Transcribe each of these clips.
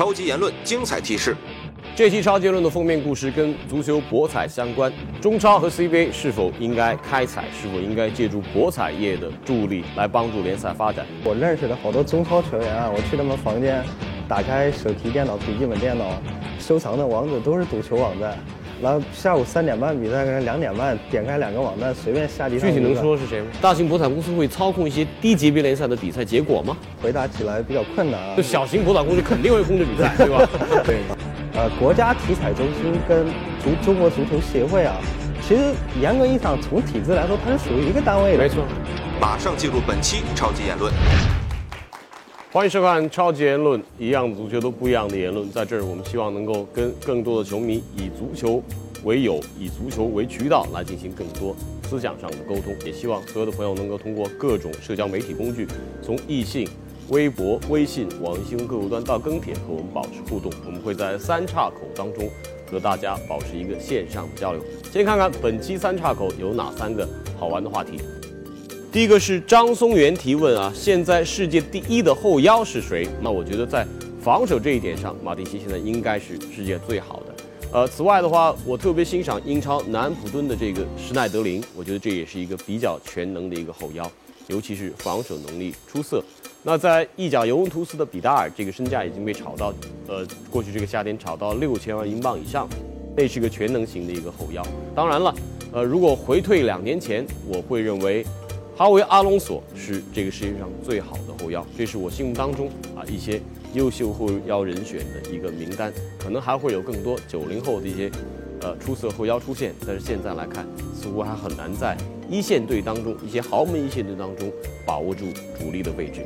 超级言论精彩提示。这期超级论的封面故事跟足球博彩相关，中超和 CBA 是否应该开采？是否应该借助博彩业的助力来帮助联赛发展？我认识的好多中超球员啊，我去他们房间，打开手提电脑、笔记本电脑，收藏的网址都是赌球网站。然后下午三点半比赛，可能两点半点开两个网站，随便下地。具体能说是谁吗？大型博彩公司会操控一些低级别联赛的比赛结果吗？回答起来比较困难啊。就小型博彩公司肯定会控制比赛，对吧？对。呃，国家体彩中心跟足中国足球协会啊，其实严格意义上从体制来说，它是属于一个单位的。没错。马上进入本期超级言论。欢迎收看《超级言论》，一样的足球都不一样的言论，在这儿我们希望能够跟更多的球迷以足球为友，以足球为渠道来进行更多思想上的沟通。也希望所有的朋友能够通过各种社交媒体工具，从易信、微博、微信、网易新闻客户端到跟帖，和我们保持互动。我们会在三岔口当中和大家保持一个线上的交流。先看看本期三岔口有哪三个好玩的话题。第一个是张松元提问啊，现在世界第一的后腰是谁？那我觉得在防守这一点上，马蒂奇现在应该是世界最好的。呃，此外的话，我特别欣赏英超南安普敦的这个施耐德林，我觉得这也是一个比较全能的一个后腰，尤其是防守能力出色。那在意甲尤文图斯的比达尔，这个身价已经被炒到，呃，过去这个夏天炒到六千万英镑以上，那是个全能型的一个后腰。当然了，呃，如果回退两年前，我会认为。哈维·阿隆索是这个世界上最好的后腰，这是我心目当中啊一些优秀后腰人选的一个名单，可能还会有更多九零后的一些呃出色后腰出现，但是现在来看，似乎还很难在一线队当中一些豪门一线队当中把握住主力的位置。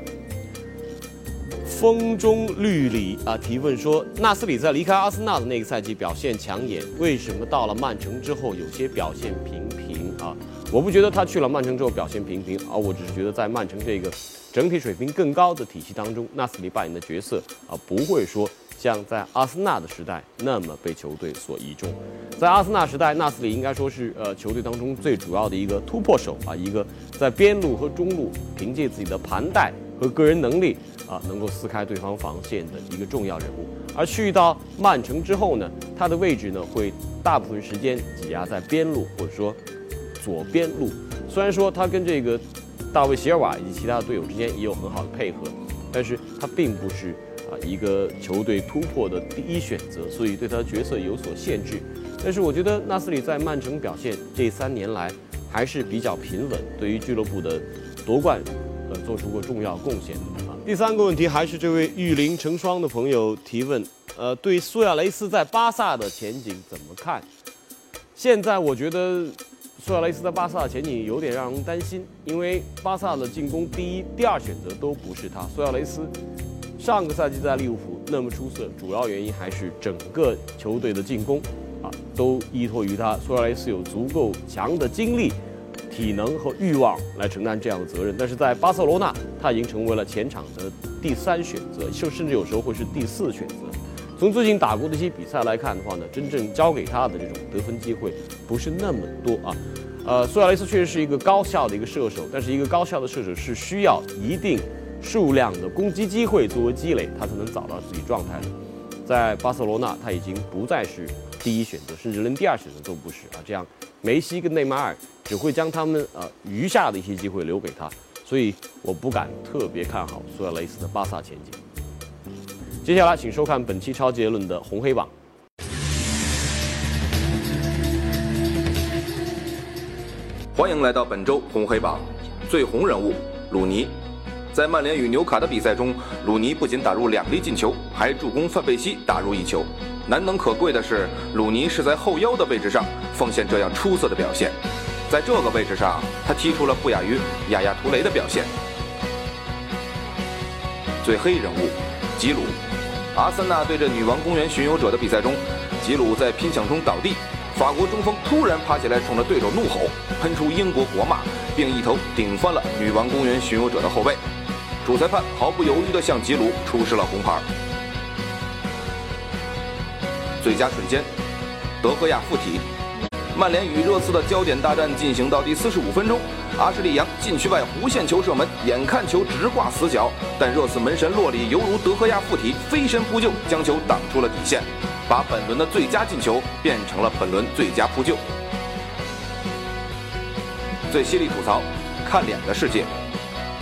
风中绿里啊提问说，纳斯里在离开阿森纳的那个赛季表现抢眼，为什么到了曼城之后有些表现平平啊？我不觉得他去了曼城之后表现平平，而我只是觉得在曼城这个整体水平更高的体系当中，纳斯里扮演的角色啊，不会说像在阿森纳的时代那么被球队所倚重。在阿森纳时代，纳斯里应该说是呃球队当中最主要的一个突破手啊，一个在边路和中路凭借自己的盘带和个人能力啊，能够撕开对方防线的一个重要人物。而去到曼城之后呢，他的位置呢会大部分时间挤压在边路，或者说。左边路，虽然说他跟这个大卫席尔瓦以及其他队友之间也有很好的配合，但是他并不是啊一个球队突破的第一选择，所以对他的角色有所限制。但是我觉得纳斯里在曼城表现这三年来还是比较平稳，对于俱乐部的夺冠呃做出过重要贡献的。第三个问题还是这位玉林成双的朋友提问，呃，对苏亚雷斯在巴萨的前景怎么看？现在我觉得。苏亚雷斯在巴萨前景有点让人担心，因为巴萨的进攻第一、第二选择都不是他。苏亚雷斯上个赛季在利物浦那么出色，主要原因还是整个球队的进攻啊，都依托于他。苏亚雷斯有足够强的精力、体能和欲望来承担这样的责任。但是在巴塞罗那，他已经成为了前场的第三选择，甚甚至有时候会是第四选择。从最近打过的一些比赛来看的话呢，真正交给他的这种得分机会不是那么多啊。呃，苏亚雷斯确实是一个高效的一个射手，但是一个高效的射手是需要一定数量的攻击机会作为积累，他才能找到自己状态的。在巴塞罗那，他已经不再是第一选择，甚至连第二选择都不是啊。这样，梅西跟内马尔只会将他们呃余下的一些机会留给他，所以我不敢特别看好苏亚雷斯的巴萨前景。接下来，请收看本期超杰伦的红黑榜。欢迎来到本周红黑榜，最红人物鲁尼。在曼联与纽卡的比赛中，鲁尼不仅打入两粒进球，还助攻范佩西打入一球。难能可贵的是，鲁尼是在后腰的位置上奉献这样出色的表现。在这个位置上，他踢出了不亚于亚亚图雷的表现。最黑人物吉鲁。阿森纳对阵女王公园巡游者的比赛中，吉鲁在拼抢中倒地，法国中锋突然爬起来，冲着对手怒吼，喷出英国国骂，并一头顶翻了女王公园巡游者的后背。主裁判毫不犹豫地向吉鲁出示了红牌。最佳瞬间，德赫亚附体。曼联与热刺的焦点大战进行到第四十五分钟，阿什利杨禁区外弧线球射门，眼看球直挂死角，但热刺门神洛里犹如德赫亚附体，飞身扑救，将球挡出了底线，把本轮的最佳进球变成了本轮最佳扑救。最犀利吐槽，看脸的世界。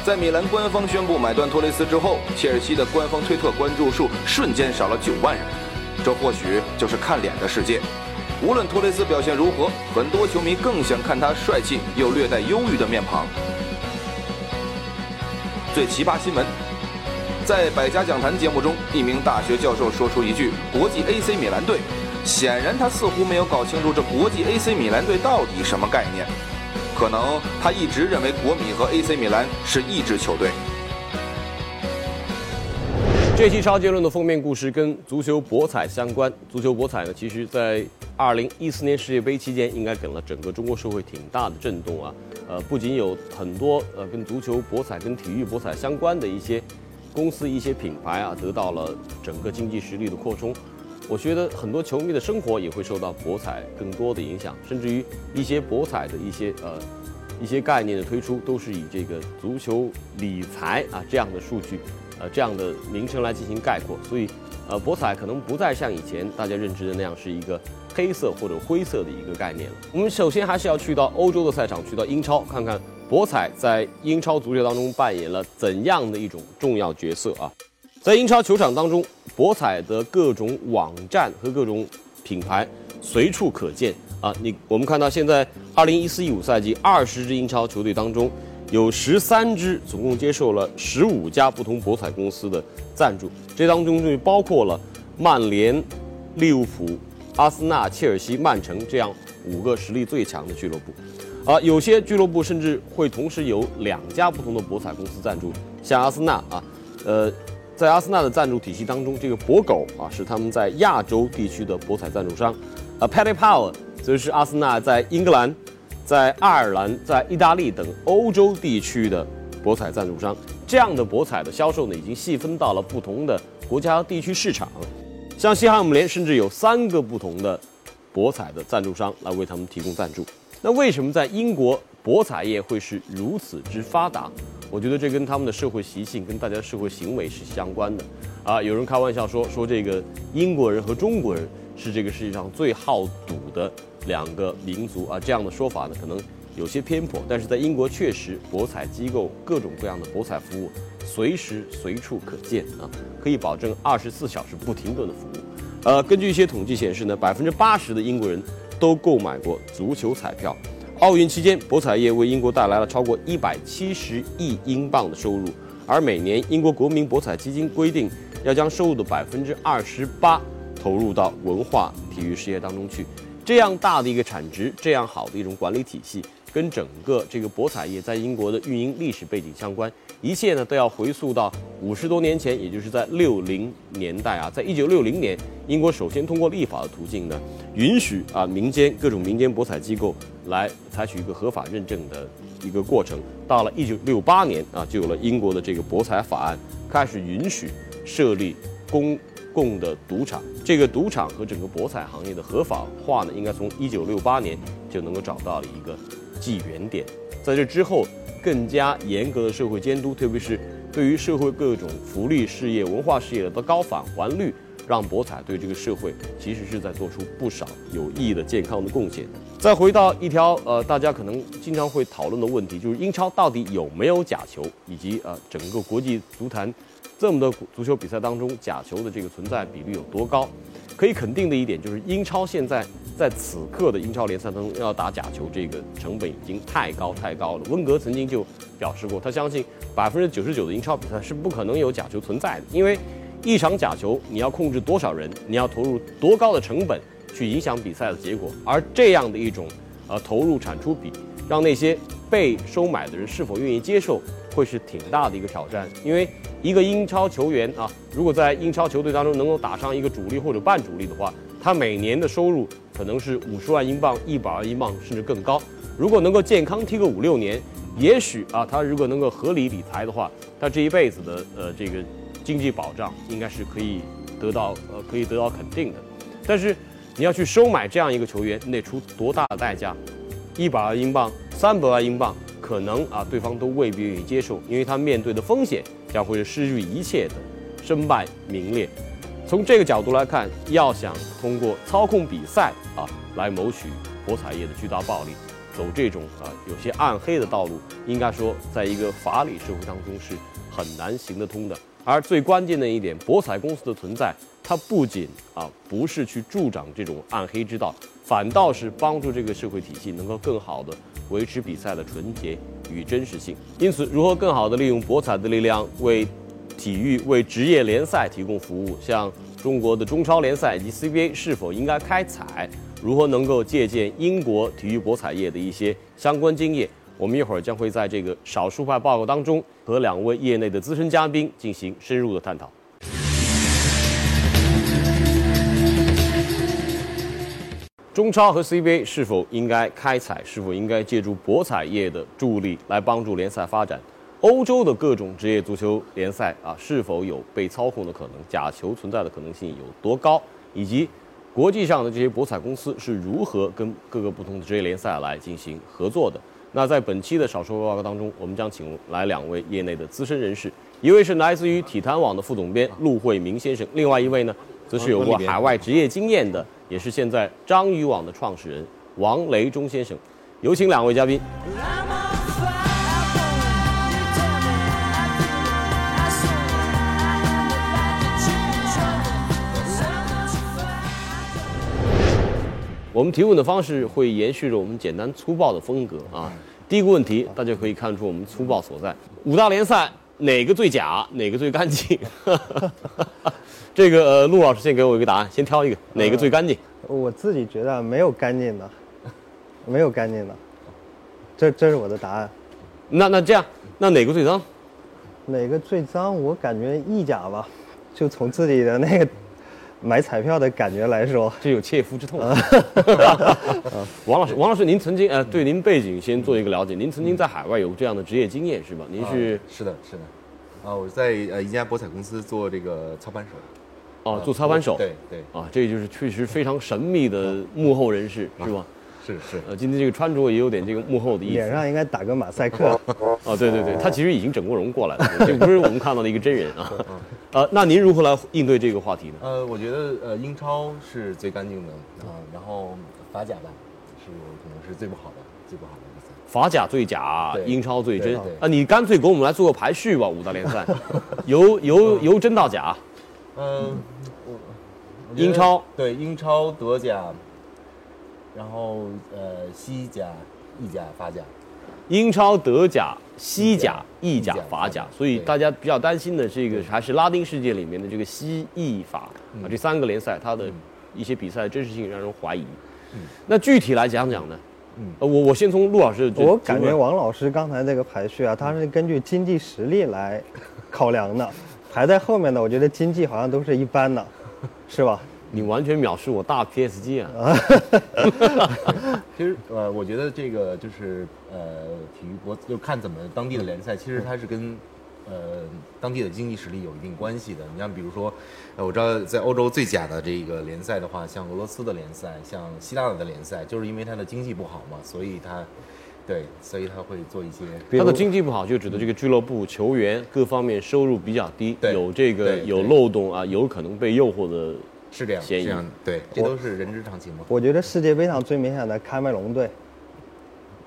在米兰官方宣布买断托雷斯之后，切尔西的官方推特关注数瞬间少了九万人，这或许就是看脸的世界。无论托雷斯表现如何，很多球迷更想看他帅气又略带忧郁的面庞。最奇葩新闻，在百家讲坛节目中，一名大学教授说出一句“国际 AC 米兰队”，显然他似乎没有搞清楚这国际 AC 米兰队到底什么概念，可能他一直认为国米和 AC 米兰是一支球队。这期超杰论的封面故事跟足球博彩相关。足球博彩呢，其实在二零一四年世界杯期间，应该给了整个中国社会挺大的震动啊。呃，不仅有很多呃跟足球博彩、跟体育博彩相关的一些公司、一些品牌啊，得到了整个经济实力的扩充。我觉得很多球迷的生活也会受到博彩更多的影响，甚至于一些博彩的一些呃一些概念的推出，都是以这个足球理财啊这样的数据。呃，这样的名称来进行概括，所以，呃，博彩可能不再像以前大家认知的那样是一个黑色或者灰色的一个概念了。我们首先还是要去到欧洲的赛场，去到英超，看看博彩在英超足球当中扮演了怎样的一种重要角色啊。在英超球场当中，博彩的各种网站和各种品牌随处可见啊。你我们看到现在二零一四一五赛季二十支英超球队当中。有十三支，总共接受了十五家不同博彩公司的赞助，这当中就包括了曼联、利物浦、阿森纳、切尔西、曼城这样五个实力最强的俱乐部。啊，有些俱乐部甚至会同时有两家不同的博彩公司赞助，像阿森纳啊，呃，在阿森纳的赞助体系当中，这个博狗啊是他们在亚洲地区的博彩赞助商，啊，Paddy Power 则是阿森纳在英格兰。在爱尔兰、在意大利等欧洲地区的博彩赞助商，这样的博彩的销售呢，已经细分到了不同的国家地区市场。像西汉姆联甚至有三个不同的博彩的赞助商来为他们提供赞助。那为什么在英国博彩业会是如此之发达？我觉得这跟他们的社会习性、跟大家的社会行为是相关的。啊，有人开玩笑说说这个英国人和中国人是这个世界上最好赌的。两个民族啊，这样的说法呢，可能有些偏颇，但是在英国确实，博彩机构各种各样的博彩服务随时随处可见啊，可以保证二十四小时不停顿的服务。呃，根据一些统计显示呢，百分之八十的英国人都购买过足球彩票。奥运期间，博彩业为英国带来了超过一百七十亿英镑的收入，而每年英国国民博彩基金规定要将收入的百分之二十八投入到文化体育事业当中去。这样大的一个产值，这样好的一种管理体系，跟整个这个博彩业在英国的运营历史背景相关，一切呢都要回溯到五十多年前，也就是在六零年代啊，在一九六零年，英国首先通过立法的途径呢，允许啊民间各种民间博彩机构来采取一个合法认证的一个过程。到了一九六八年啊，就有了英国的这个博彩法案，开始允许设立公。共的赌场，这个赌场和整个博彩行业的合法化呢，应该从一九六八年就能够找到了一个记原点。在这之后，更加严格的社会监督，特别是对于社会各种福利事业、文化事业的高返还率，让博彩对这个社会其实是在做出不少有意义的健康的贡献。再回到一条呃，大家可能经常会讨论的问题，就是英超到底有没有假球，以及呃，整个国际足坛。这么多足球比赛当中，假球的这个存在比率有多高？可以肯定的一点就是，英超现在在此刻的英超联赛当中要打假球，这个成本已经太高太高了。温格曾经就表示过，他相信百分之九十九的英超比赛是不可能有假球存在的，因为一场假球你要控制多少人，你要投入多高的成本去影响比赛的结果，而这样的一种呃投入产出比，让那些被收买的人是否愿意接受？会是挺大的一个挑战，因为一个英超球员啊，如果在英超球队当中能够打上一个主力或者半主力的话，他每年的收入可能是五十万英镑、一百万英镑，甚至更高。如果能够健康踢个五六年，也许啊，他如果能够合理理财的话，他这一辈子的呃这个经济保障应该是可以得到呃可以得到肯定的。但是你要去收买这样一个球员，你得出多大的代价？一百万英镑、三百万英镑，可能啊，对方都未必愿意接受，因为他面对的风险将会是失去一切的，身败名裂。从这个角度来看，要想通过操控比赛啊来谋取博彩业的巨大暴利，走这种啊有些暗黑的道路，应该说在一个法理社会当中是很难行得通的。而最关键的一点，博彩公司的存在，它不仅啊不是去助长这种暗黑之道，反倒是帮助这个社会体系能够更好的维持比赛的纯洁与真实性。因此，如何更好的利用博彩的力量为体育、为职业联赛提供服务，像中国的中超联赛以及 CBA 是否应该开采，如何能够借鉴英国体育博彩业的一些相关经验？我们一会儿将会在这个少数派报告当中和两位业内的资深嘉宾进行深入的探讨。中超和 CBA 是否应该开采？是否应该借助博彩业的助力来帮助联赛发展？欧洲的各种职业足球联赛啊，是否有被操控的可能？假球存在的可能性有多高？以及国际上的这些博彩公司是如何跟各个不同的职业联赛来进行合作的？那在本期的少数报告当中，我们将请来两位业内的资深人士，一位是来自于体坛网的副总编陆慧明先生，另外一位呢，则是有过海外职业经验的，也是现在章鱼网的创始人王雷忠先生。有请两位嘉宾。我们提问的方式会延续着我们简单粗暴的风格啊。第一个问题，大家可以看出我们粗暴所在。五大联赛哪个最假，哪个最干净？这个呃，陆老师先给我一个答案，先挑一个，哪个最干净？我自己觉得没有干净的，没有干净的，这这是我的答案。那那这样，那哪个最脏？哪个最脏？我感觉意甲吧，就从自己的那个。买彩票的感觉来说，这有切肤之痛。王老师，王老师，您曾经呃，对您背景先做一个了解。您曾经在海外有这样的职业经验是吧？您是是的，是的。啊，我在呃一家博彩公司做这个操盘手。哦，做操盘手。对对。啊，这就是确实非常神秘的幕后人士是吧？是是，呃，今天这个穿着也有点这个幕后的意思。脸上应该打个马赛克。哦，对对对，他其实已经整过容过来了，这不是我们看到的一个真人啊。呃，那您如何来应对这个话题呢？呃，我觉得呃，英超是最干净的啊，然后法甲吧，是可能是最不好的，最不好的比赛。法甲最假，英超最真。啊，你干脆给我们来做个排序吧，五大联赛，由由由真到假。嗯，英超对英超德甲。然后，呃，西甲、意甲、法甲，英超、德甲、西甲、意甲、法甲，所以大家比较担心的这个还是拉丁世界里面的这个西意法啊，这三个联赛它的一些比赛真实性让人怀疑。那具体来讲讲呢？嗯，我我先从陆老师，我感觉王老师刚才那个排序啊，他是根据经济实力来考量的，排在后面的，我觉得经济好像都是一般的，是吧？你完全藐视我大 PSG 啊！其实呃，我觉得这个就是呃，体育我就看怎么当地的联赛，其实它是跟呃当地的经济实力有一定关系的。你像比如说，呃，我知道在欧洲最假的这个联赛的话，像俄罗斯的联赛，像希腊的联赛，就是因为它的经济不好嘛，所以它对，所以他会做一些。他的经济不好，就指的这个俱乐部球员各方面收入比较低，有这个有漏洞啊，有可能被诱惑的。是这样，这样对，这都是人之常情嘛。我觉得世界杯上最明显的喀麦隆队，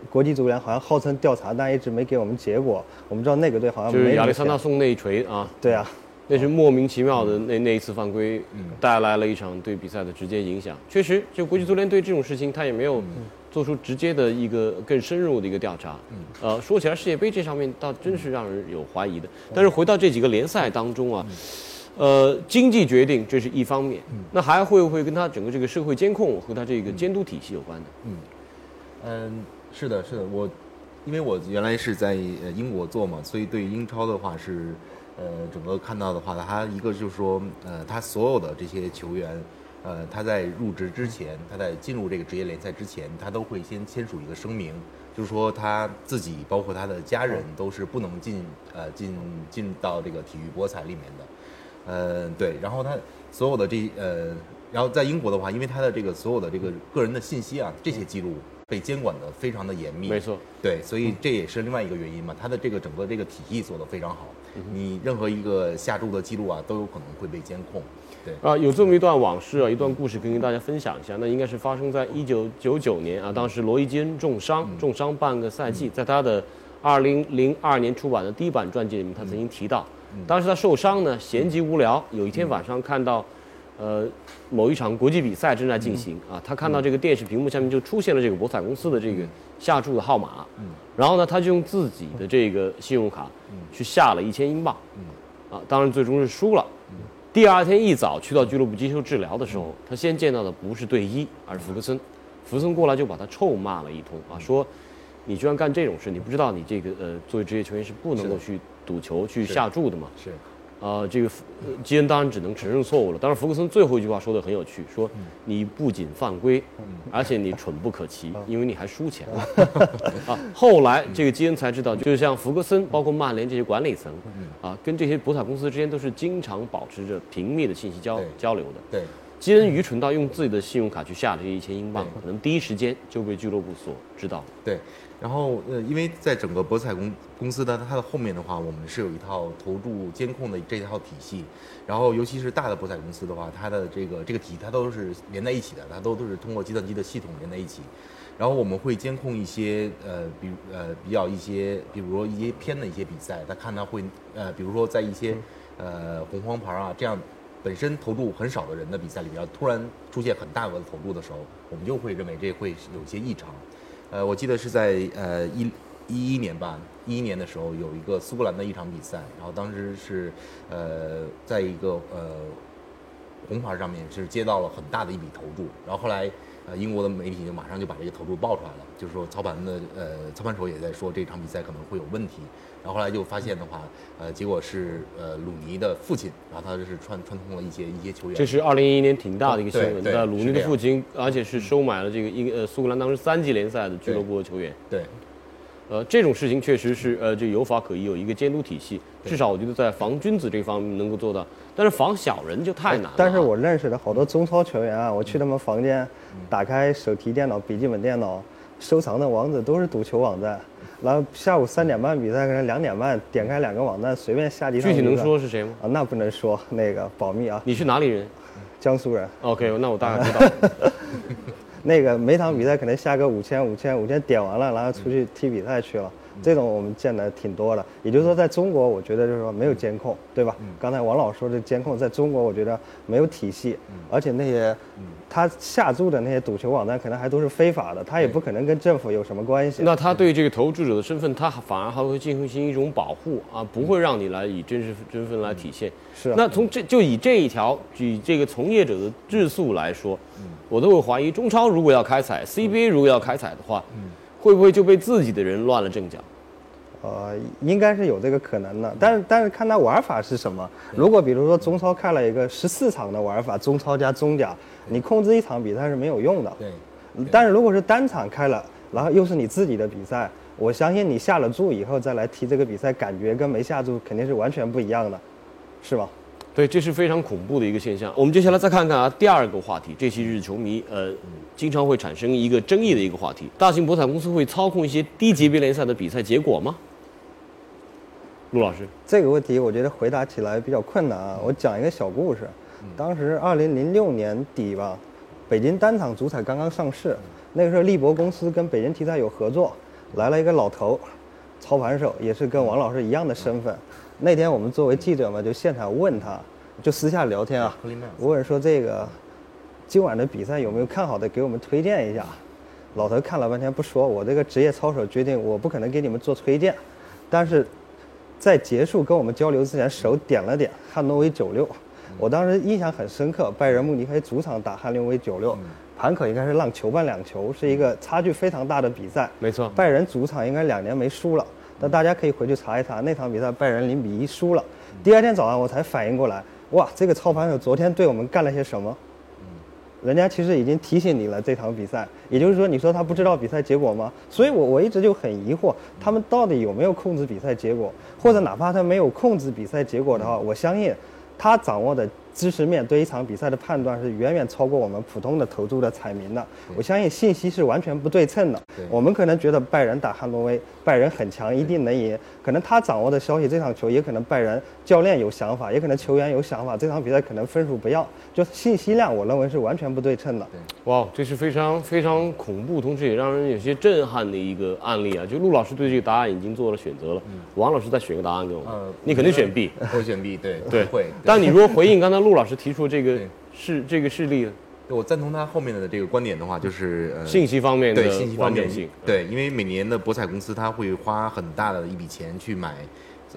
国际足联好像号称调查，但一直没给我们结果。我们知道那个队好像就是亚历山大送那一锤啊，对啊，那是莫名其妙的那那一次犯规，带来了一场对比赛的直接影响。确实，就国际足联对这种事情，他也没有做出直接的一个更深入的一个调查。呃，说起来世界杯这上面倒真是让人有怀疑的。但是回到这几个联赛当中啊。呃，经济决定这是一方面，嗯。那还会不会跟他整个这个社会监控和他这个监督体系有关的？嗯，嗯，是的，是的，我因为我原来是在呃英国做嘛，所以对英超的话是呃整个看到的话，他一个就是说呃他所有的这些球员，呃他在入职之前，他在进入这个职业联赛之前，他都会先签署一个声明，就是说他自己包括他的家人都是不能进呃进进到这个体育博彩里面的。呃，对，然后他所有的这呃，然后在英国的话，因为他的这个所有的这个个人的信息啊，这些记录被监管的非常的严密。没错，对，所以这也是另外一个原因嘛，他的这个整个这个体系做得非常好，你任何一个下注的记录啊，都有可能会被监控。对，啊，有这么一段往事啊，一段故事可以跟大家分享一下。那应该是发生在一九九九年啊，当时罗伊金重伤，重伤半个赛季，在他的二零零二年出版的第一版传记里面，他曾经提到，当时他受伤呢，闲极无聊，有一天晚上看到，呃，某一场国际比赛正在进行啊，他看到这个电视屏幕下面就出现了这个博彩公司的这个下注的号码，然后呢，他就用自己的这个信用卡去下了一千英镑，啊，当然最终是输了。第二天一早去到俱乐部接受治疗的时候，他先见到的不是队医，而是福克森。福克森过来就把他臭骂了一通啊，说你居然干这种事，你不知道你这个呃作为职业球员是不能够去赌球去下注的嘛？是，啊，这个基恩当然只能承认错误了。但是，福克森最后一句话说的很有趣，说你不仅犯规，而且你蠢不可及，因为你还输钱了。啊，后来这个基恩才知道，就像福克森，包括曼联这些管理层，啊，跟这些博彩公司之间都是经常保持着频密的信息交交流的。对，基恩愚蠢到用自己的信用卡去下这一千英镑，可能第一时间就被俱乐部所知道。对，然后呃，因为在整个博彩公公司的它的后面的话，我们是有一套投注监控的这套体系，然后尤其是大的博彩公司的话，它的这个这个体它都是连在一起的，它都都是通过计算机的系统连在一起。然后我们会监控一些呃，比呃比较一些，比如说一些偏的一些比赛，他看他会呃，比如说在一些呃红黄牌啊这样本身投注很少的人的比赛里边，突然出现很大额的投注的时候，我们就会认为这会有些异常。呃，我记得是在呃一一一年吧，一一年的时候有一个苏格兰的一场比赛，然后当时是呃在一个呃红牌上面是接到了很大的一笔投注，然后后来呃英国的媒体就马上就把这个投注爆出来了，就是说操盘的呃操盘手也在说这场比赛可能会有问题，然后后来就发现的话，呃结果是呃鲁尼的父亲，然后他就是串串通了一些一些球员，这是二零一一年挺大的一个新闻，对对那鲁尼的父亲，而且是收买了这个一个呃苏格兰当时三级联赛的俱乐部的球员。对呃，这种事情确实是呃，就有法可依，有一个监督体系，对至少我觉得在防君子这方面能够做到，但是防小人就太难了啊。但是我认识的好多中超球员啊，我去他们房间，打开手提电脑、笔记本电脑，收藏的网址都是赌球网站。然后下午三点半比赛，可能两点半点开两个网站，随便下几场具体能说是谁吗？啊？那不能说，那个保密啊。你是哪里人江苏人，？OK，那我大概知道。那个每场比赛可能下个五千、五千、五千点完了，然后出去踢比赛去了。这种我们见的挺多的。也就是说，在中国，我觉得就是说没有监控，对吧？刚才王老师说的监控，在中国我觉得没有体系，而且那些他下注的那些赌球网站可能还都是非法的，他也不可能跟政府有什么关系。那他对这个投注者的身份，他反而还会进行一种保护啊，不会让你来以真实身份来体现。是啊。那从这就以这一条，以这个从业者的质素来说，我都会怀疑，中超如果要开采，CBA 如果要开采的话，会不会就被自己的人乱了阵脚？呃，应该是有这个可能的，但是但是看他玩法是什么。如果比如说中超开了一个十四场的玩法，中超加中甲，你控制一场比赛是没有用的。对但是如果是单场开了，然后又是你自己的比赛，我相信你下了注以后再来踢这个比赛，感觉跟没下注肯定是完全不一样的，是吧？对，这是非常恐怖的一个现象。我们接下来再看看啊，第二个话题，这些日球迷呃经常会产生一个争议的一个话题：大型博彩公司会操控一些低级别联赛的比赛结果吗？陆老师，这个问题我觉得回答起来比较困难啊。我讲一个小故事，当时二零零六年底吧，北京单场足彩刚刚上市，那个时候利博公司跟北京体彩有合作，来了一个老头，操盘手，也是跟王老师一样的身份。那天我们作为记者嘛，就现场问他，就私下聊天啊，我问说这个今晚的比赛有没有看好的，给我们推荐一下。老头看了半天不说，我这个职业操守决定，我不可能给你们做推荐，但是在结束跟我们交流之前，手点了点汉诺威九六，我当时印象很深刻，拜仁慕尼黑主场打汉诺威九六，盘口应该是让球半两球，是一个差距非常大的比赛。没错，拜仁主场应该两年没输了，但大家可以回去查一查，那场比赛拜仁零比一输了。第二天早上我才反应过来，哇，这个操盘手昨天对我们干了些什么？人家其实已经提醒你了这场比赛，也就是说，你说他不知道比赛结果吗？所以我我一直就很疑惑，他们到底有没有控制比赛结果，或者哪怕他没有控制比赛结果的话，我相信他掌握的知识面对一场比赛的判断是远远超过我们普通的投注的彩民的。我相信信息是完全不对称的。我们可能觉得拜仁打汉诺威，拜仁很强，一定能赢。可能他掌握的消息，这场球也可能拜仁教练有想法，也可能球员有想法，这场比赛可能分数不要。就信息量，我认为是完全不对称的。哇，这是非常非常恐怖，同时也让人有些震撼的一个案例啊！就陆老师对这个答案已经做了选择了，王老师再选个答案给我们。呃你肯定选 B。会选 B，对对，会。但你如果回应刚才陆老师提出这个对事这个事例，我赞同他后面的这个观点的话，就是呃信息方面的对信息方面完整性，对，因为每年的博彩公司他会花很大的一笔钱去买。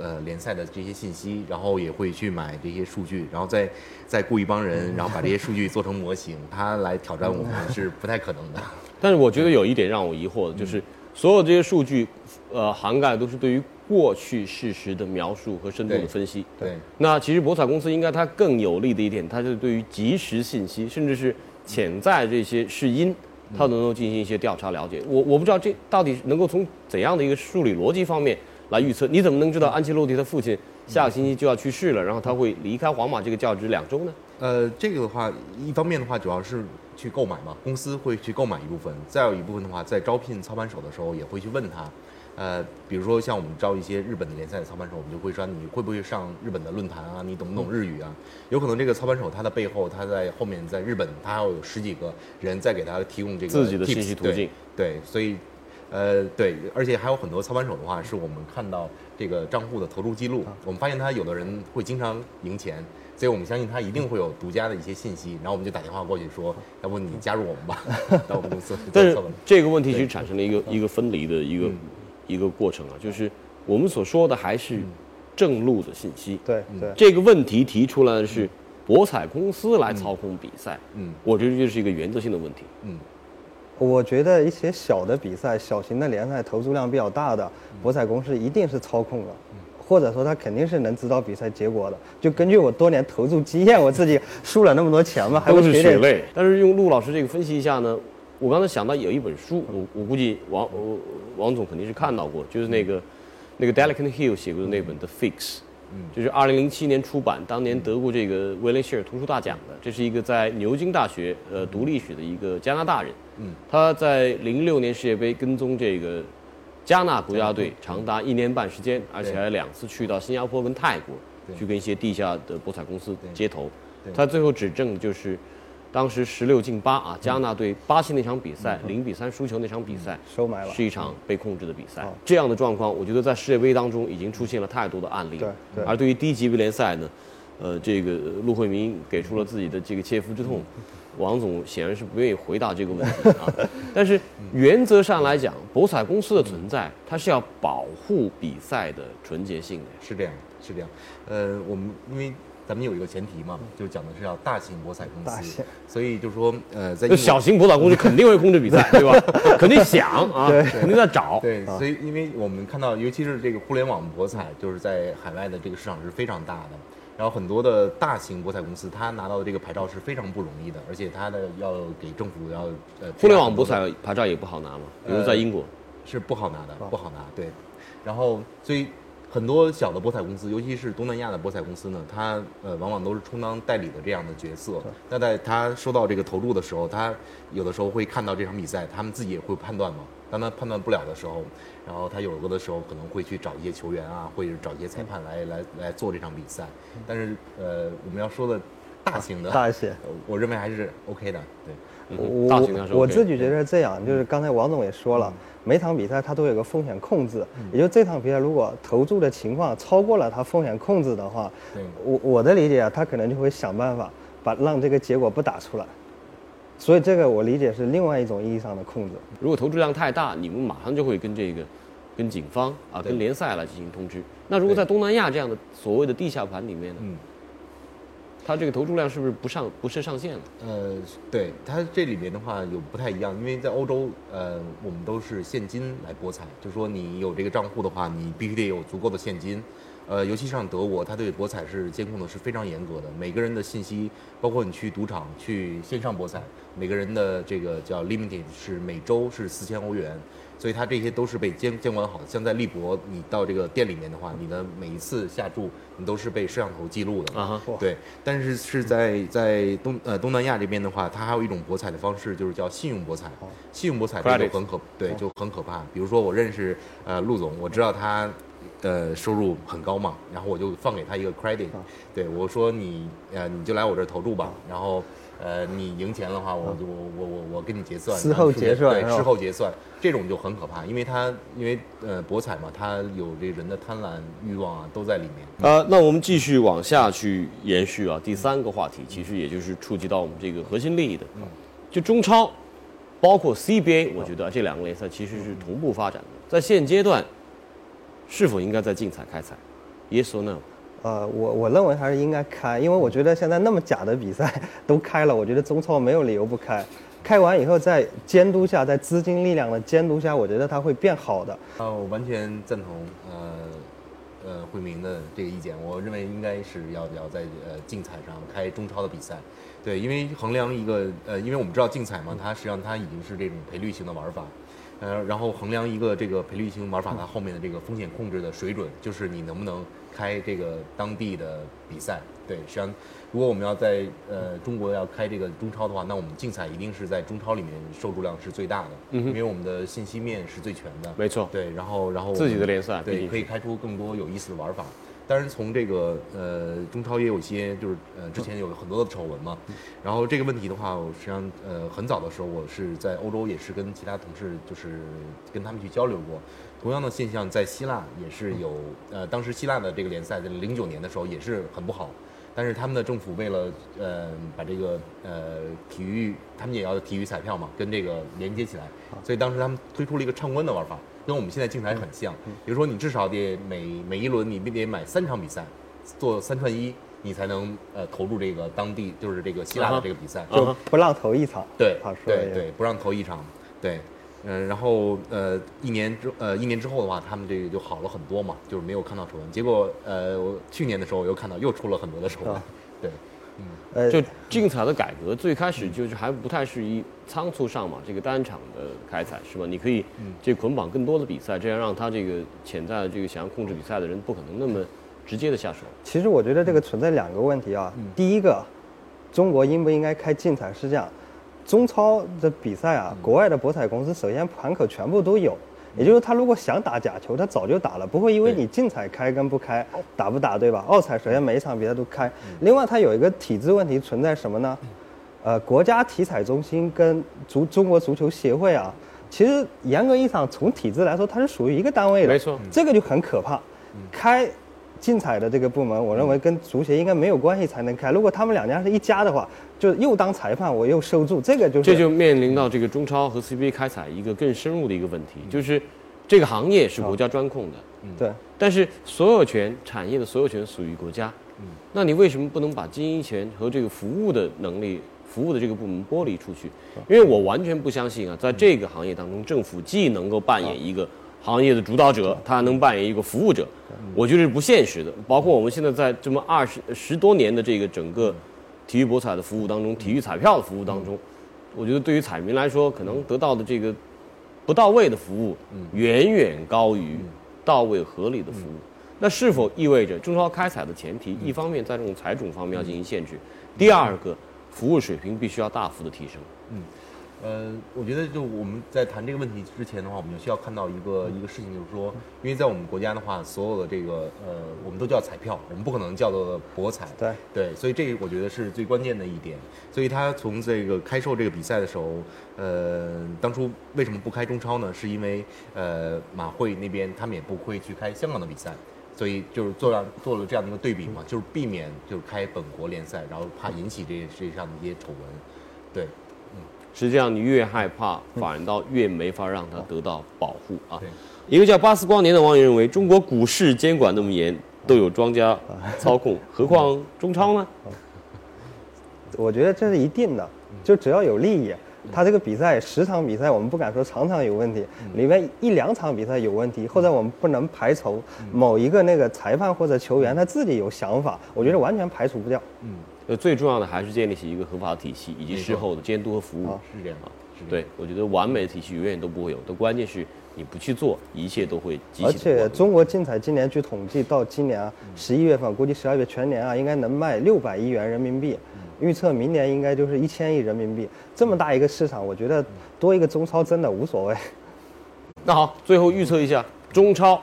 呃，联赛的这些信息，然后也会去买这些数据，然后再再雇一帮人，然后把这些数据做成模型，他来挑战我们是不太可能的。但是我觉得有一点让我疑惑的就是，所有这些数据，呃，涵盖都是对于过去事实的描述和深度的分析。对，那其实博彩公司应该它更有利的一点，它是对于即时信息，甚至是潜在这些是因，它能够进行一些调查了解。我我不知道这到底能够从怎样的一个数理逻辑方面来预测？你怎么能知道安切洛蒂他父亲下个星期就要去世了，然后他会离开皇马这个教职两周呢？呃，这个的话，一方面的话主要是去购买嘛，公司会去购买一部分，再有一部分的话，在招聘操盘手的时候也会去问他。呃，比如说像我们招一些日本的联赛的操盘手，我们就会说你会不会上日本的论坛啊？你懂不懂日语啊？有可能这个操盘手他的背后，他在后面在日本，他还要有十几个人在给他提供这个自己的信息途对径对，所以，呃，对，而且还有很多操盘手的话，是我们看到这个账户的投注记录，我们发现他有的人会经常赢钱，所以我们相信他一定会有独家的一些信息，然后我们就打电话过去说，要不你加入我们吧，到我们公司 做但是。这个问题其实产生了一个一个分离的一个、一个过程啊，就是我们所说的还是正路的信息。对对。这个问题提出来的是博彩公司来操控比赛，嗯我觉得这是一个原则性的问题。嗯，我觉得一些小的比赛、小型的联赛投注量比较大的，博彩公司一定是操控的，或者说他肯定是能知道比赛结果的。就根据我多年投注经验，我自己输了那么多钱嘛，还不是。血泪。但是用陆老师这个分析一下呢，我刚才想到有一本书，我我估计王我王总肯定是看到过，就是那个那个 Delicate Hill 写过的那本《The Fix》。就是二零零七年出版，当年得过这个威廉希尔图书大奖的，这是一个在牛津大学呃读历史的一个加拿大人，嗯，他在零六年世界杯跟踪这个加纳国家队长达一年半时间，而且还两次去到新加坡跟泰国去跟一些地下的博彩公司接头，他最后指证就是当时十六进八啊，加纳对巴西那场比赛零比三输球那场比赛收买了。是一场被控制的比赛。哦。这样的状况，我觉得在世界杯当中已经出现了太多的案例而对于低级别联赛呢，呃，这个陆慧明给出了自己的这个切肤之痛，王总显然是不愿意回答这个问题啊。但是原则上来讲，博彩公司的存在，它是要保护比赛的纯洁性的。是这样，是这样。呃，我们因为咱们有一个前提嘛，就讲的是要大型博彩公司，所以就说呃，在小型博彩公司肯定会控制比赛，对吧？肯定想啊，肯定在找。对，所以因为我们看到，尤其是这个互联网博彩，就是在海外的这个市场是非常大的。然后很多的大型博彩公司，它拿到的这个牌照是非常不容易的，而且它的要给政府要呃互联网博彩牌照也不好拿嘛，比如在英国。是不好拿的，不好拿。对，然后所以很多小的博彩公司，尤其是东南亚的博彩公司呢，它呃往往都是充当代理的这样的角色。那在他收到这个投注的时候，他有的时候会看到这场比赛，他们自己也会判断嘛。当他判断不了的时候，然后他有的时候可能会去找一些球员啊，或者找一些裁判来来来做这场比赛。但是呃，我们要说的大型的，大一些。呃我认为还是 OK 的。对。嗯大型的 OK 我我自己觉得是这样，就是刚才王总也说了，每场比赛他都有个风险控制，也就这场比赛如果投注的情况超过了他风险控制的话，我我的理解啊，他可能就会想办法把让这个结果不打出来，所以这个我理解是另外一种意义上的控制。如果投注量太大，你们马上就会跟这个，跟警方啊，跟联赛来进行通知。那如果在东南亚这样的所谓的地下盘里面呢，嗯。它这个投注量是不是不上不设上限了？呃，对，它这里面的话有不太一样，因为在欧洲，呃，我们都是现金来博彩，就说你有这个账户的话，你必须得有足够的现金。呃，尤其像德国，它对博彩是监控的是非常严格的，每个人的信息，包括你去赌场、去线上博彩，每个人的这个叫 limited 是每周是四千欧元，所以它这些都是被监监管好的。像在利博，你到这个店里面的话，你的每一次下注，你都是被摄像头记录的。啊哈，对，但是是在在东呃东南亚这边的话，它还有一种博彩的方式，就是叫信用博彩。信用博彩这就很可对，就很可怕。比如说我认识呃陆总，我知道他呃收入很高嘛，然后我就放给他一个 credit，对我说你呃你就来我这儿投注吧，然后。呃，你赢钱的话，我就我我我我跟你结算，事后结算对，事后结算，这种就很可怕，因为他因为呃博彩嘛，他有这人的贪婪欲望啊都在里面。呃，那我们继续往下去延续啊，第三个话题其实也就是触及到我们这个核心利益的，就中超，包括 CBA，我觉得这两个联赛其实是同步发展的，在现阶段，是否应该在竞彩开采？Yes or no？呃，我我认为还是应该开，因为我觉得现在那么假的比赛 都开了，我觉得中超没有理由不开。开完以后，在监督下，在资金力量的监督下，我觉得它会变好的。啊，我完全赞同呃呃惠明的这个意见。我认为应该是要要在呃竞彩上开中超的比赛，对，因为衡量一个呃，因为我们知道竞彩嘛，它实际上它已经是这种赔率型的玩法，呃，然后衡量一个这个赔率型玩法它后面的这个风险控制的水准，就是你能不能开这个当地的比赛。对，实际上如果我们要在呃中国要开这个中超的话，那我们竞彩一定是在中超里面受注量是最大的，因为我们的信息面是最全的。没错对，然后然后自己的联赛对可以开出更多有意思的玩法。当然，从这个呃中超也有一些就是呃之前有很多的丑闻嘛，然后这个问题的话，我实际上呃很早的时候我是在欧洲也是跟其他同事就是跟他们去交流过，同样的现象在希腊也是有，呃当时希腊的这个联赛在零九年的时候也是很不好。但是他们的政府为了呃把这个呃体育，他们也要体育彩票嘛，跟这个连接起来，所以当时他们推出了一个畅观的玩法，跟我们现在竞彩很像。比如说你至少得每每一轮你必得买三场比赛，做三串一，你才能呃投入这个当地就是这个希腊的这个比赛。啊就不让投一场。对对对，不让投一场，对，嗯、然后呃一年之呃一年之后的话，他们这个就好了很多嘛，就是没有看到丑闻。结果呃我去年的时候我又看到又出了很多的丑闻啊，对，呃，就竞彩的改革，最开始就是还不太是一仓促上嘛，这个单场的开采是吧？你可以这捆绑更多的比赛，这样让他这个潜在的这个想要控制比赛的人不可能那么直接的下手。其实我觉得这个存在两个问题啊。第一个，中国应不应该开竞彩是这样，中超的比赛啊，国外的博彩公司首先盘口全部都有，也就是他如果想打假球，他早就打了，不会因为你竞彩开跟不开打不打，对吧？澳彩首先每一场比赛都开，另外它有一个体制问题存在什么呢？呃，国家体彩中心跟足中国足球协会啊，其实严格意义上从体制来说，它是属于一个单位的，没错这个就很可怕。开竞彩的这个部门，我认为跟足协应该没有关系才能开。如果他们两家是一家的话，就又当裁判，我又收注，这个就是这就面临到这个中超和 CBA 开采一个更深入的一个问题，就是这个行业是国家专控的，对。但是所有权产业的所有权属于国家。嗯。那你为什么不能把经营权和这个服务的能力、服务的这个部门剥离出去？因为我完全不相信啊，在这个行业当中，政府既能够扮演一个行业的主导者，他还能扮演一个服务者，我觉得是不现实的。包括我们现在在这么二十十多年的这个整个体育博彩的服务当中，体育彩票的服务当中，我觉得对于彩民来说，可能得到的这个不到位的服务，远远高于到位合理的服务。那是否意味着中超开采的前提，一方面在这种财种方面要进行限制，第二个服务水平必须要大幅的提升？呃，我觉得就我们在谈这个问题之前的话，我们就需要看到一个一个事情，就是说，因为在我们国家的话，所有的这个呃，我们都叫彩票，我们不可能叫做博彩。对对，所以这个我觉得是最关键的一点。所以他从这个开售这个比赛的时候，呃，当初为什么不开中超呢？是因为呃，马会那边他们也不会去开香港的比赛。所以就是做让做了这样的一个对比嘛，就是避免就是开本国联赛，然后怕引起这这上的一些丑闻，对，实际上，你越害怕，反倒越没法让它得到保护啊。一个叫巴斯光年的网友认为，中国股市监管那么严，都有庄家 操控，何况中超呢？我觉得这是一定的，就只要有利益，他这个比赛十场比赛，我们不敢说场场有问题，里面一两场比赛有问题，或者我们不能排除某一个那个裁判或者球员他自己有想法，我觉得完全排除不掉。呃，最重要的还是建立起一个合法的体系，以及事后的监督和服务。是这样。对，我觉得完美的体系永远都不会有，但关键是你不去做，一切都会极其而且中国竞彩今年据统计到今年啊，十一月份估计十二月全年啊，应该能卖六百亿元人民币。预测明年应该就是一千亿人民币，这么大一个市场，我觉得多一个中超真的无所谓。那好，最后预测一下中超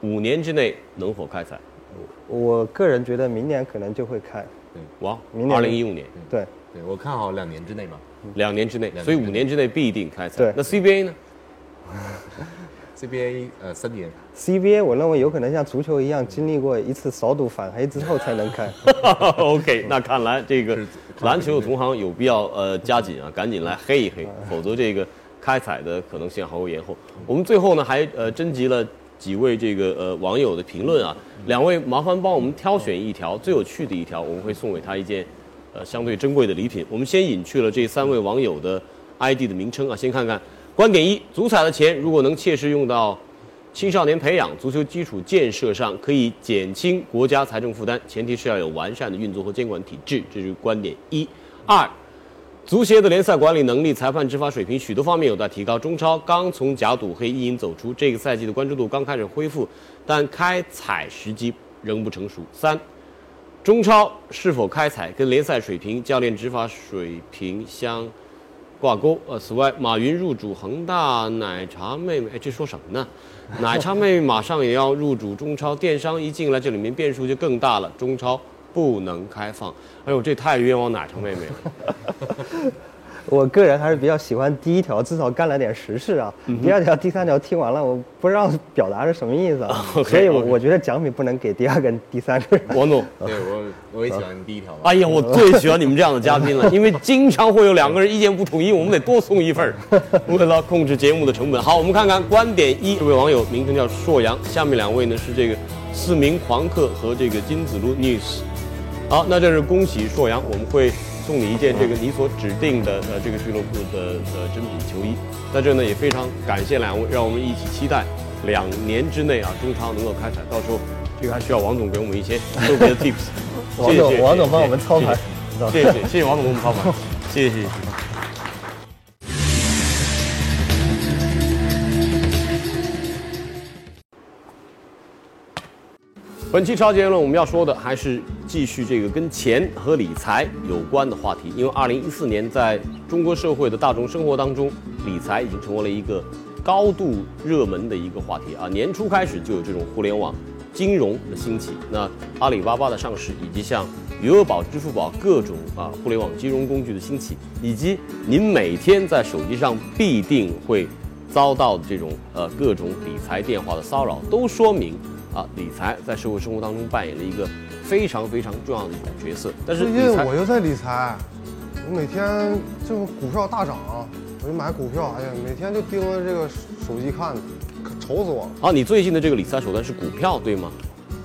五年之内能否开采？我个人觉得明年可能就会开，哇，明年二零一五年，对，对。我看好两年之内嘛。两年之内，所以五年之内必定开采。对。那 CBA 呢？CBA 呃三年，CBA 我认为有可能像足球一样，经历过一次扫赌反黑之后才能开。OK，那看来这个篮球的同行有必要呃加紧啊，赶紧来黑一黑，否则这个开采的可能性还会延后。我们最后呢还呃征集了几位这个呃网友的评论啊，两位麻烦帮我们挑选一条最有趣的一条，我们会送给他一件呃相对珍贵的礼品。我们先隐去了这三位网友的 ID 的名称啊，先看看观点一：足彩的钱如果能切实用到青少年培养、足球基础建设上，可以减轻国家财政负担，前提是要有完善的运作和监管体制，这是观点一。二，足协的联赛管理能力、裁判执法水平许多方面有待提高。中超刚从假赌黑阴影走出，这个赛季的关注度刚开始恢复，但开采时机仍不成熟。三，中超是否开采跟联赛水平、教练执法水平相挂钩。呃，此外，马云入主恒大，奶茶妹妹，哎，这说什么呢？奶茶妹妹马上也要入主中超，电商一进来，这里面变数就更大了。中超不能开放，哎呦，这太冤枉奶茶妹妹了。我个人还是比较喜欢第一条，至少干了点实事啊。第二条、第三条听完了，我不知道表达是什么意思啊。所以我我觉得奖品不能给第二跟第三个人。王总，对我我也喜欢第一条嘛。哎呀，我最喜欢你们这样的嘉宾了，因为经常会有两个人意见不统一，我们得多送一份儿，为了控制节目的成本。好，我们看看观点一，这位网友名称叫硕阳，下面两位呢是这个四名狂客和这个金子路 news。好，那这是恭喜硕阳，我们会送你一件这个你所指定的呃这个俱乐部的呃真品球衣。在这呢也非常感谢两位，让我们一起期待两年之内啊中超能够开采，到时候这个还需要王总给我们一些特别的 tips。王 谢谢总，王总帮我们操盘，谢谢谢谢王总给我们操盘，谢谢谢谢。本期超级言论我们要说的还是继续这个跟钱和理财有关的话题，因为二零一四年在中国社会的大众生活当中，理财已经成为了一个高度热门的一个话题啊。年初开始就有这种互联网金融的兴起，那阿里巴巴的上市，以及像余额宝、支付宝各种啊互联网金融工具的兴起，以及您每天在手机上必定会遭到的这种呃各种理财电话的骚扰，都说明啊理财在社会生活当中扮演了一个非常非常重要的一种角色。但是最近我又在理财，我每天就股票大涨，我就买股票，哎呀，每天就盯着这个手机看，可愁死我了。啊，你最近的这个理财手段是股票对吗？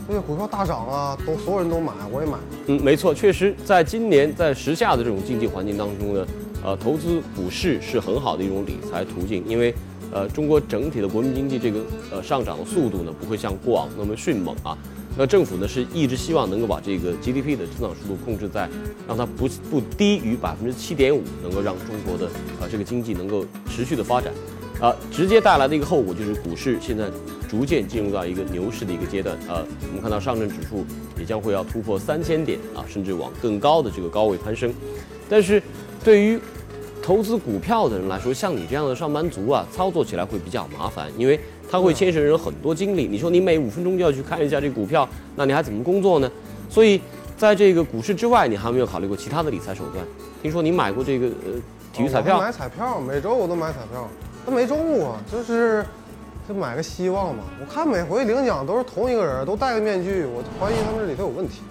这些股票大涨啊，都所有人都买，我也买。嗯，没错，确实，在今年在时下的这种经济环境当中呢，呃，投资股市是很好的一种理财途径，因为呃，中国整体的国民经济这个呃上涨的速度呢，不会像过往那么迅猛啊。那政府呢是一直希望能够把这个 GDP 的增长速度控制在让它不不低于百分之七点五，能够让中国的呃这个经济能够持续的发展。啊，直接带来的一个后果就是股市现在逐渐进入到一个牛市的一个阶段。呃，我们看到上证指数也将会要突破三千点啊，甚至往更高的这个高位攀升。但是，对于投资股票的人来说，像你这样的上班族啊，操作起来会比较麻烦，因为它会牵涉人很多精力。你说你每五分钟就要去看一下这股票，那你还怎么工作呢？所以，在这个股市之外，你还没有考虑过其他的理财手段。听说你买过这个呃体育彩票哦买彩票，每周我都买彩票，但没中过，就是就买个希望嘛。我看每回领奖都是同一个人，都戴个面具，我怀疑他们这里头有问题。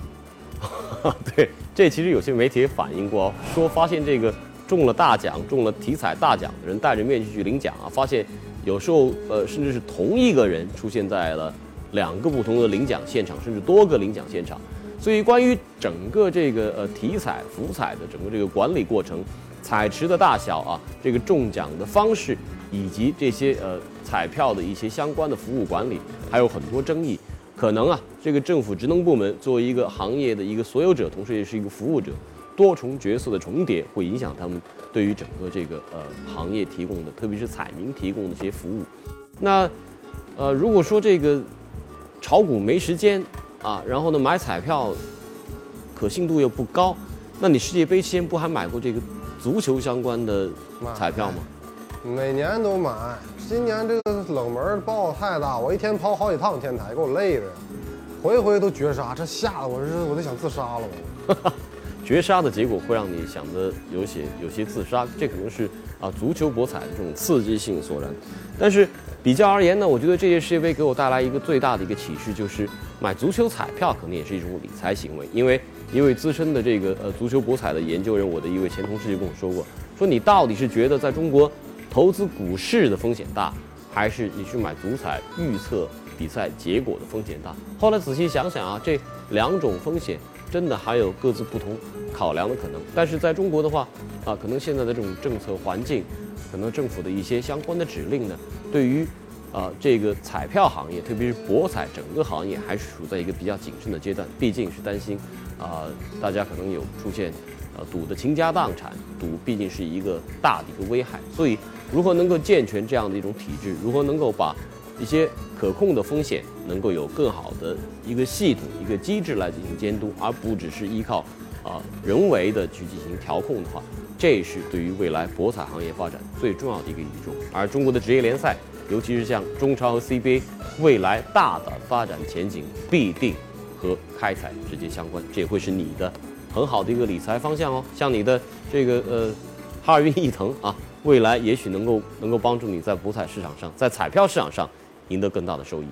对，这其实有些媒体也反映过哦，说发现这个中了大奖、中了体彩大奖的人戴着面具去领奖啊，发现有时候呃甚至是同一个人出现在了两个不同的领奖现场，甚至多个领奖现场。所以关于整个这个呃体彩、福彩的整个这个管理过程、彩池的大小啊，这个中奖的方式，以及这些呃彩票的一些相关的服务管理，还有很多争议。可能啊，这个政府职能部门作为一个行业的一个所有者，同时也是一个服务者，多重角色的重叠，会影响他们对于整个这个呃行业提供的，特别是彩民提供的一些服务。那呃，如果说这个炒股没时间啊，然后呢买彩票可信度又不高，那你世界杯期间不还买过这个足球相关的彩票吗？每年都买，今年这个冷门报太大，我一天跑好几趟天台，给我累的，回回都绝杀，这吓得我是我都想自杀了我。绝杀的结果会让你想的有些有些自杀，这可能是啊足球博彩的这种刺激性所然。但是比较而言呢，我觉得这届世界杯给我带来一个最大的一个启示，就是买足球彩票可能也是一种理财行为。因为一位资深的这个呃足球博彩的研究人，我的一位前同事就跟我说过，说你到底是觉得在中国投资股市的风险大，还是你去买足彩预测比赛结果的风险大？后来仔细想想啊，这两种风险。真的还有各自不同考量的可能，但是在中国的话，啊，可能现在的这种政策环境，可能政府的一些相关的指令呢，对于啊这个彩票行业，特别是博彩整个行业，还是处在一个比较谨慎的阶段，毕竟是担心啊大家可能有出现呃赌的倾家荡产，赌毕竟是一个大的一个危害，所以如何能够健全这样的一种体制，如何能够把一些可控的风险能够有更好的一个系统、一个机制来进行监督，而不只是依靠啊人为的去进行调控的话，这是对于未来博彩行业发展最重要的一个倚重。而中国的职业联赛，尤其是像中超和 CBA，未来大的发展前景必定和开采直接相关，这也会是你的很好的一个理财方向哦。像你的这个呃哈尔滨毅腾啊，未来也许能够能够帮助你在博彩市场上，在彩票市场上。赢得更大的收益。